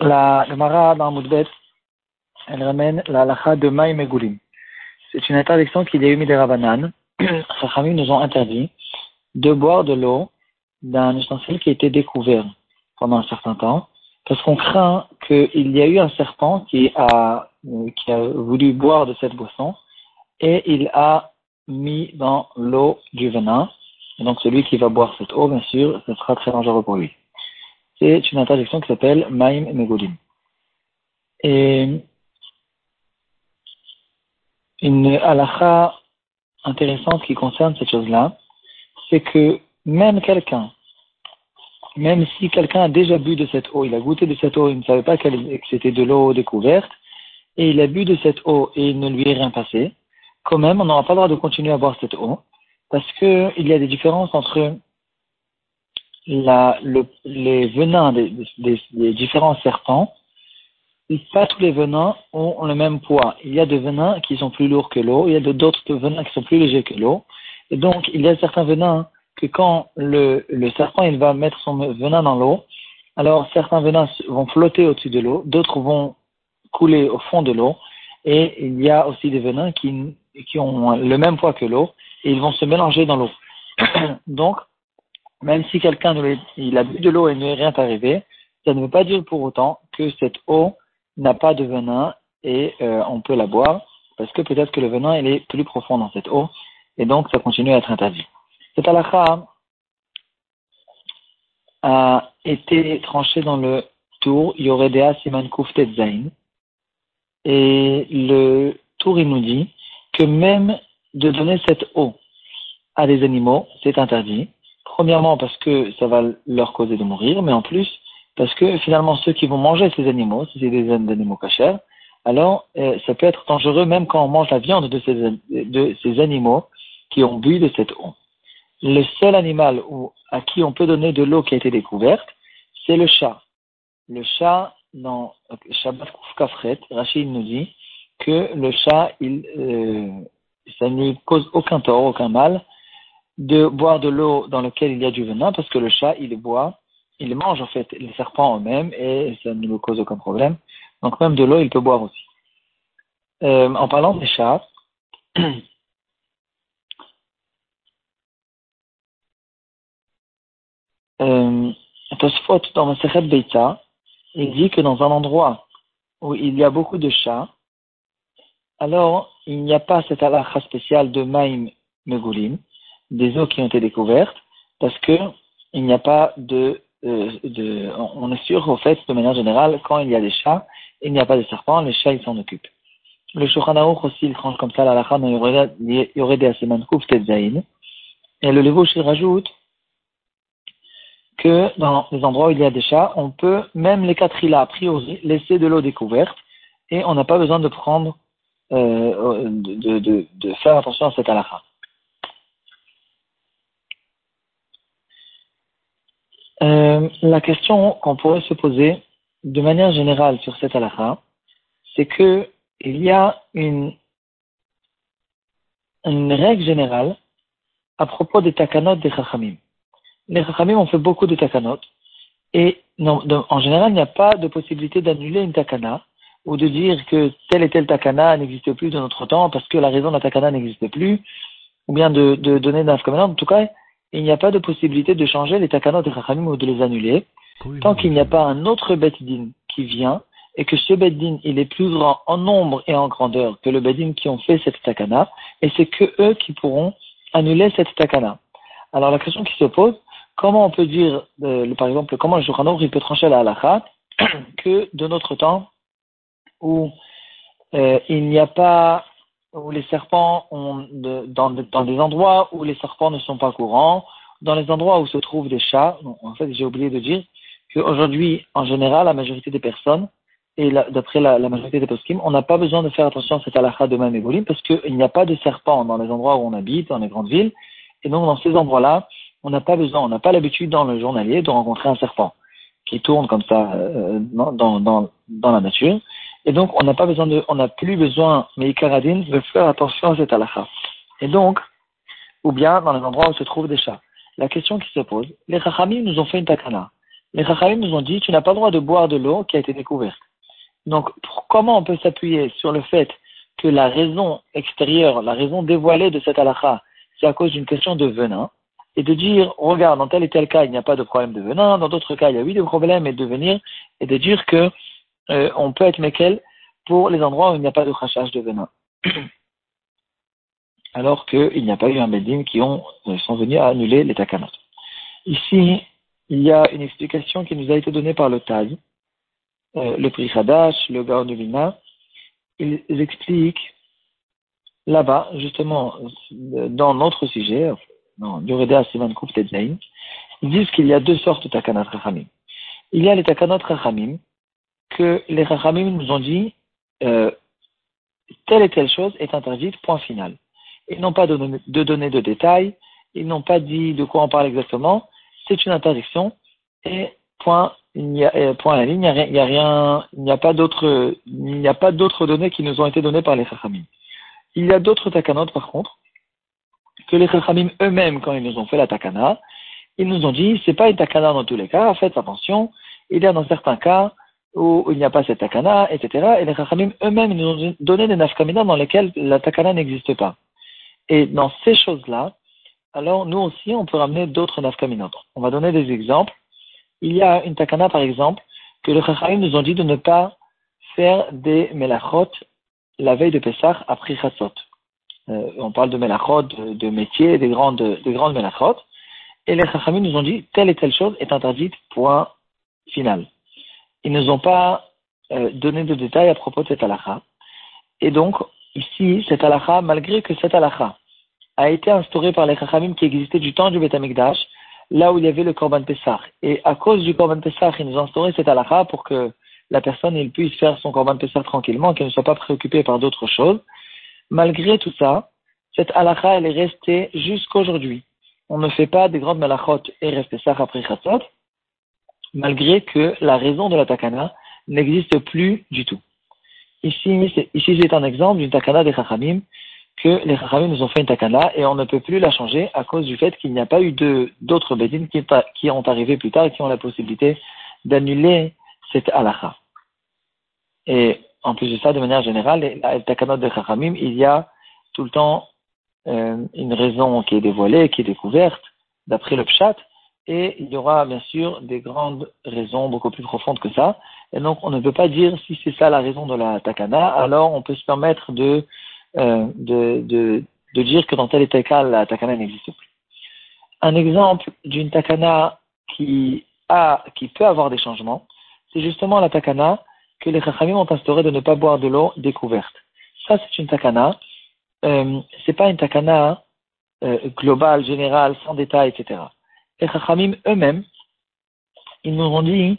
La Gemara dans Moudbet, elle ramène la lacha de Maïm et C'est une interdiction qu'il y a eu mis des rabanan. Chachamim nous ont interdit de boire de l'eau d'un ustensile qui a été découvert pendant un certain temps, parce qu'on craint qu'il y a eu un serpent qui a, qui a voulu boire de cette boisson et il a mis dans l'eau du venin et donc celui qui va boire cette eau, bien sûr, ce sera très dangereux pour lui. C'est une interdiction qui s'appelle Maïm Megolim. Et une halakha intéressante qui concerne cette chose-là, c'est que même quelqu'un, même si quelqu'un a déjà bu de cette eau, il a goûté de cette eau, il ne savait pas que c'était de l'eau découverte, et il a bu de cette eau et il ne lui est rien passé, quand même, on n'aura pas le droit de continuer à boire cette eau, parce que il y a des différences entre le, les venins des, différents serpents. Pas tous les venins ont le même poids. Il y a des venins qui sont plus lourds que l'eau, il y a d'autres venins qui sont plus légers que l'eau. Et donc, il y a certains venins que quand le, serpent il va mettre son venin dans l'eau, alors certains venins vont flotter au-dessus de l'eau, d'autres vont couler au fond de l'eau, et il y a aussi des venins qui ont le même poids que l'eau, et ils vont se mélanger dans l'eau. Donc, même si quelqu'un a bu de l'eau et ne rien arrivé, ça ne veut pas dire pour autant que cette eau n'a pas de venin et euh, on peut la boire parce que peut-être que le venin est plus profond dans cette eau et donc ça continue à être interdit. Cette halakha a été tranchée dans le tour Yoredea Siman Kuftet Zain et le tour il nous dit que même de donner cette eau à des animaux, c'est interdit. Premièrement parce que ça va leur causer de mourir, mais en plus parce que finalement ceux qui vont manger ces animaux, si c'est des animaux cachers, alors euh, ça peut être dangereux même quand on mange la viande de ces, de ces animaux qui ont bu de cette eau. Le seul animal où, à qui on peut donner de l'eau qui a été découverte, c'est le chat. Le chat, dans Shabbat Kafret, Rachid nous dit que le chat, il, euh, ça ne lui cause aucun tort, aucun mal de boire de l'eau dans laquelle il y a du venin, parce que le chat, il boit, il mange en fait les serpents eux-mêmes et ça ne lui cause aucun problème. Donc même de l'eau, il peut boire aussi. Euh, en parlant des chats, euh, Tosfot dans Masechet Beita, il dit que dans un endroit où il y a beaucoup de chats, alors il n'y a pas cette halakha spéciale de Maïm Megulim, des eaux qui ont été découvertes, parce que il n'y a pas de, euh, de, on est sûr au fait, de manière générale, quand il y a des chats, il n'y a pas de serpents, les chats ils s'en occupent. Le Shulchan aussi, il tranche comme ça la halakha dans Yoredea Siman Kuf Tetzaïn. Et le Levouch, il rajoute que dans les endroits où il y a des chats, on peut, même les quatrilas, a priori, laisser de l'eau découverte et on n'a pas besoin de prendre, euh, de, faire attention à cette halakha. Euh, la question qu'on pourrait se poser de manière générale sur cette halakha, c'est que il y a une, règle générale à propos des takanot des chachamim. Les chachamim ont fait beaucoup de takanot et en général, il n'y a pas de possibilité d'annuler une takana ou de dire que telle et telle takana n'existe plus de notre temps parce que la raison de la takana n'existe plus, ou bien de, de donner d'un En tout cas, il n'y a pas de possibilité de changer les takanot des Chachamim ou de les annuler, tant qu'il n'y a pas un autre Beddin qui vient, et que ce Beddin, il est plus grand en nombre et en grandeur que le Beddin qui ont fait cette takana, et c'est que eux qui pourront annuler cette takana. Alors la question qui se pose, comment on peut dire, euh, par exemple, comment le Shulchan il peut trancher la halakha, que de notre temps, où euh, il n'y a pas où les serpents ont dans, dans, des endroits où les serpents ne sont pas courants, dans les endroits où se trouvent des chats. en fait, j'ai oublié de dire qu'aujourd'hui, en général, la majorité des personnes, et d'après la, majorité des poskim, on n'a pas besoin de faire attention à cette halakha de Mamégolim parce qu'il n'y a pas de serpents dans les endroits où on habite, dans les grandes villes. Et donc, dans ces endroits-là, on n'a pas besoin, on n'a pas l'habitude dans le journalier de rencontrer un serpent qui tourne comme ça euh, dans, dans, dans la nature. Et donc, on n'a pas besoin de, on n'a plus besoin, mais de faire attention à cette halakha. Et donc, ou bien dans les endroits où se trouvent des chats. la question qui se pose, les Chachamim nous ont fait une takana. Les Chachamim nous ont dit, tu n'as pas le droit de boire de l'eau qui a été découverte. Donc, comment on peut s'appuyer sur le fait que la raison extérieure, la raison dévoilée de cette halakha, c'est à cause d'une question de venin, et de dire, regarde, dans tel et tel cas, il n'y a pas de problème de venin, dans d'autres cas, il y a eu des problèmes, et de venir, et de dire que euh, on peut être mekel pour les endroits où il n'y a pas de crachage de venin. Alors qu'il n'y a pas eu un bedding qui ont, euh, sont venus annuler les takanot. Ici, il y a une explication qui nous a été donnée par le Taz, euh, le prix Hadash, le Gaonulina. Ils expliquent là-bas, justement, dans notre sujet, dans Yoreda Siman Koup ils disent qu'il y a deux sortes de takanot rachamim. Il y a les takanot rachamim, que les rachamim nous ont dit, euh, telle et telle chose est interdite, point final. Ils n'ont pas de, de données de détails, ils n'ont pas dit de quoi on parle exactement, c'est une interdiction, et point, il a, point à la ligne, il n'y a, pas d'autres, données qui nous ont été données par les rachamim. Il y a d'autres takanot, par contre, que les rachamim eux-mêmes, quand ils nous ont fait la takana, ils nous ont dit, c'est pas une takana dans tous les cas, faites attention, il y a dans certains cas, où il n'y a pas cette takana, etc. Et les Chachamim eux-mêmes nous ont donné des nafkamina dans lesquels la takana n'existe pas. Et dans ces choses-là, alors nous aussi, on peut ramener d'autres nafkamina. On va donner des exemples. Il y a une takana, par exemple, que les Chachamim nous ont dit de ne pas faire des melachot la veille de Pessah après Chatzot. Euh, on parle de melachot, de, métiers, des grandes, des grandes melachot. Et les Chachamim nous ont dit telle et telle chose est interdite, point final ils ne nous ont pas euh, donné de détails à propos de cette halakha. Et donc, ici, cette halakha, malgré que cette halakha a été instaurée par les chachamim qui existaient du temps du Beth Amikdash, là où il y avait le Korban Pessah. Et à cause du Korban Pessah, ils nous ont instauré cette halakha pour que la personne puisse faire son Korban Pessah tranquillement, qu'elle ne soit pas préoccupée par d'autres choses. Malgré tout ça, cette halakha, elle est restée jusqu'aujourd'hui. On ne fait pas des grandes malachot et Pessah après Chatzot, malgré que la raison de la takana n'existe plus du tout. Ici, ici c'est un exemple d'une takana des chachamim, que les chachamim nous ont fait une takana et on ne peut plus la changer à cause du fait qu'il n'y a pas eu d'autres bédines qui, qui, ont arrivé plus tard et qui ont la possibilité d'annuler cette halakha. Et en plus de ça, de manière générale, la takana des chachamim, il y a tout le temps euh, une raison qui est dévoilée, qui est découverte, d'après le pshat, et il y aura bien sûr des grandes raisons beaucoup plus profondes que ça. Et donc on ne peut pas dire si c'est ça la raison de la takana, alors on peut se permettre de, euh, de, de, de, dire que dans tel et tel cas la takana n'existe plus. Un exemple d'une takana qui, a, qui peut avoir des changements, c'est justement la takana que les chachamim ont instauré de ne pas boire de l'eau découverte. Ça c'est une takana, euh, c'est pas une takana euh, globale, générale, sans détail, etc les Chachamim eux-mêmes, ils nous ont dit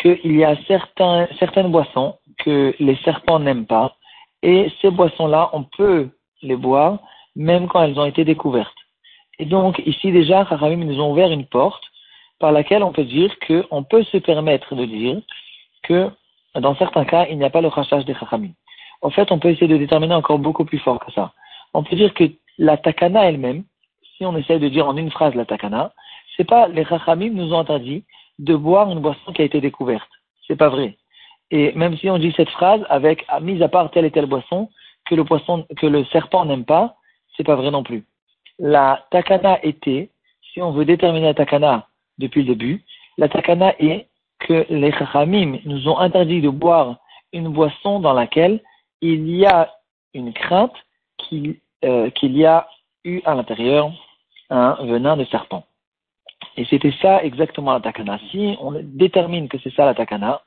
qu'il y a certains, certaines boissons que les serpents n'aiment pas, et ces boissons-là, on peut les boire même quand elles ont été découvertes. Et donc, ici déjà, Chachamim nous ont ouvert une porte par laquelle on peut dire qu'on peut se permettre de dire que dans certains cas, il n'y a pas le rachage des Chachamim. En fait, on peut essayer de déterminer encore beaucoup plus fort que ça. On peut dire que la takana elle-même, si on essaie de dire en une phrase la takana, c'est pas les Chachamim nous ont interdit de boire une boisson qui a été découverte. C'est pas vrai. Et même si on dit cette phrase avec, mise à part telle et telle boisson, que le poisson, que le serpent n'aime pas, c'est pas vrai non plus. La takana était, si on veut déterminer la takana depuis le début, la takana est que les chachamim nous ont interdit de boire une boisson dans laquelle il y a une crainte qu'il euh, qu'il y a eu à l'intérieur un venin de serpent. Et c'était ça exactement la takana. Si on détermine que c'est ça la takana,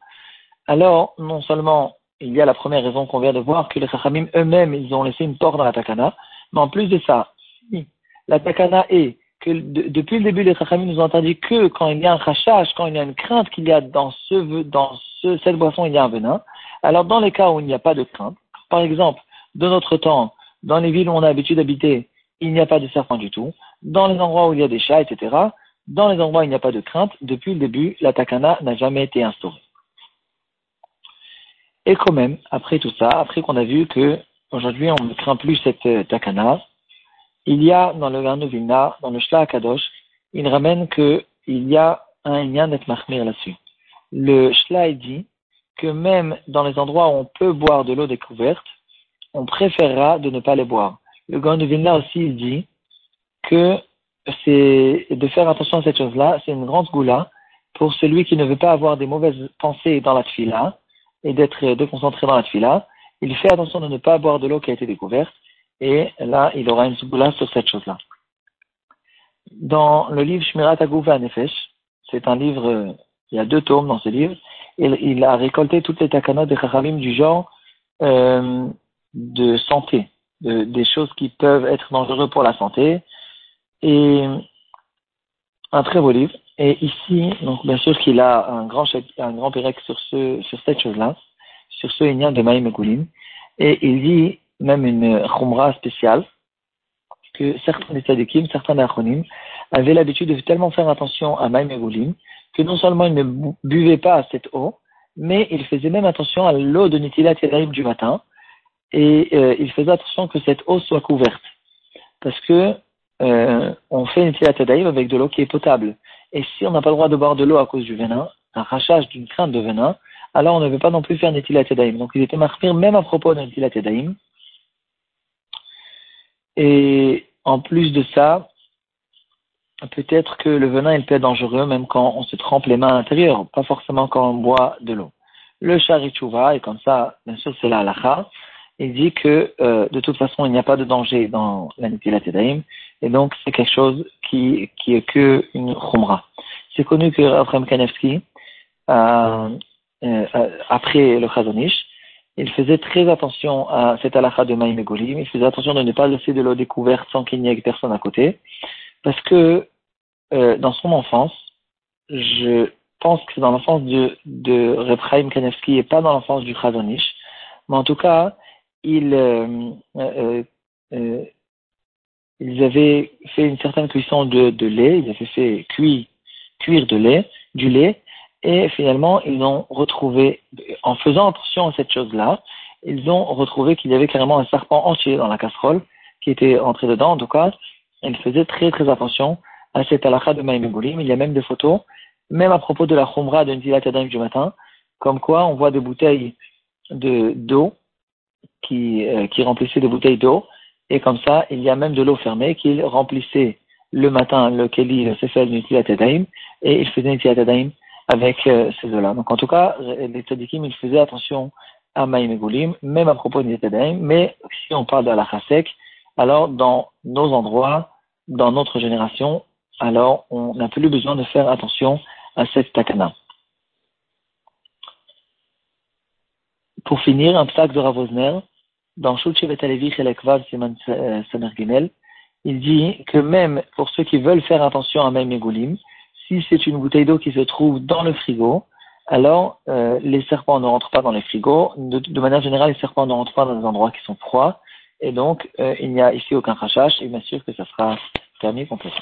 alors non seulement il y a la première raison qu'on vient de voir, que les chachamim eux-mêmes, ils ont laissé une porte dans la takana, mais en plus de ça, si la takana est que depuis le début, les chachamim nous ont interdit que quand il y a un rachage, quand il y a une crainte qu'il y a dans, ce, dans ce, cette boisson, il y a un venin, alors dans les cas où il n'y a pas de crainte, par exemple, de notre temps, dans les villes où on a l'habitude d'habiter, il n'y a pas de serpent du tout, dans les endroits où il y a des chats, etc., dans les endroits où il n'y a pas de crainte, depuis le début, la takana n'a jamais été instaurée. Et quand même, après tout ça, après qu'on a vu que aujourd'hui on ne craint plus cette euh, takana, il y a dans le Garnou Vilna, dans le Shla Kadosh, il ramène qu'il y a un lien mahmir là-dessus. Le Shlai dit que même dans les endroits où on peut boire de l'eau découverte, on préférera de ne pas les boire. Le Gaon Vilna aussi dit que c'est de faire attention à cette chose-là, c'est une grande goula pour celui qui ne veut pas avoir des mauvaises pensées dans la tfila et d'être déconcentré dans la tfila. Il fait attention de ne pas boire de l'eau qui a été découverte et là, il aura une goula sur cette chose-là. Dans le livre Shmirat Aguva Nefesh, c'est un livre, il y a deux tomes dans ce livre, il, il a récolté toutes les takanot des chachamim du genre euh, de santé, de, des choses qui peuvent être dangereuses pour la santé, et un très beau livre. Et ici, donc bien sûr qu'il a un grand un grand sur ce sur cette chose-là, sur ce Inyan de Maïm et il dit même une khumra spéciale que certains des tzadikim, certains des avaient l'habitude de tellement faire attention à Maïm que non seulement ils ne buvaient pas cette eau, mais ils faisaient même attention à l'eau de Nitilat Yadayim du matin, et euh, ils faisaient attention que cette eau soit couverte. Parce que euh, on fait Nitilat Yadayim avec de l'eau qui est potable. Et si on n'a pas le droit de boire de l'eau à cause du venin, un rachage d'une crainte de venin, alors on ne veut pas non plus faire Nitilat Yadayim. Donc ils étaient marqués même à propos de Nitilat Yadayim. Et en plus de ça, peut-être que le venin il peut être dangereux même quand on se trempe les mains à l'intérieur, pas forcément quand on boit de l'eau. Le charichouva, et comme ça, bien sûr, c'est la halakha, il dit que euh, de toute façon, il n'y a pas de danger dans la Nitilat et donc c'est quelque chose qui, qui est que une khumra. C'est connu que Abraham Kanevski, euh, euh, après le Chazonish, il faisait très attention à cette halakha de Maïm il faisait attention de ne pas laisser de l'eau découverte sans qu'il n'y ait personne à côté, parce que euh, dans son enfance, je pense que c'est dans l'enfance de, de Repraim Kanevski et pas dans l'enfance du Chazonish, mais en tout cas, il, euh, euh, euh, ils avaient fait une certaine cuisson de, de lait, ils avaient fait cuire, cuire de lait, du lait, et finalement, ils ont retrouvé, en faisant attention à cette chose-là, ils ont retrouvé qu'il y avait carrément un serpent entier dans la casserole qui était entré dedans. En tout cas, ils faisaient très très attention à cette halakha de Maïm Il y a même des photos, même à propos de la khumra de Nzilat du matin, comme quoi on voit des bouteilles de d'eau qui, euh, qui remplissaient des bouteilles d'eau, et comme ça, il y a même de l'eau fermée qu'ils remplissaient le matin le keli, le sefel, Nitilat et ils faisaient Nitilat avec euh, ces eaux-là. Donc en tout cas, les tzadikim, ils faisaient attention à Maïm et même à propos de Nitilat mais si on parle de la chasek, alors dans nos endroits, dans notre génération, alors on n'a plus besoin de faire attention à cette takana. Pour finir, un psaque de Ravosner, dans Shulchevet Alevi Chelekvav Siman Gimel, il dit que même pour ceux qui veulent faire attention à Maïm Goulim, si c'est une bouteille d'eau qui se trouve dans le frigo, alors euh, les serpents ne rentrent pas dans les frigos. De, manière générale, les serpents ne rentrent pas dans des endroits qui sont froids. Et donc, euh, il n'y a ici aucun crachage. Et bien sûr que ça sera permis complètement.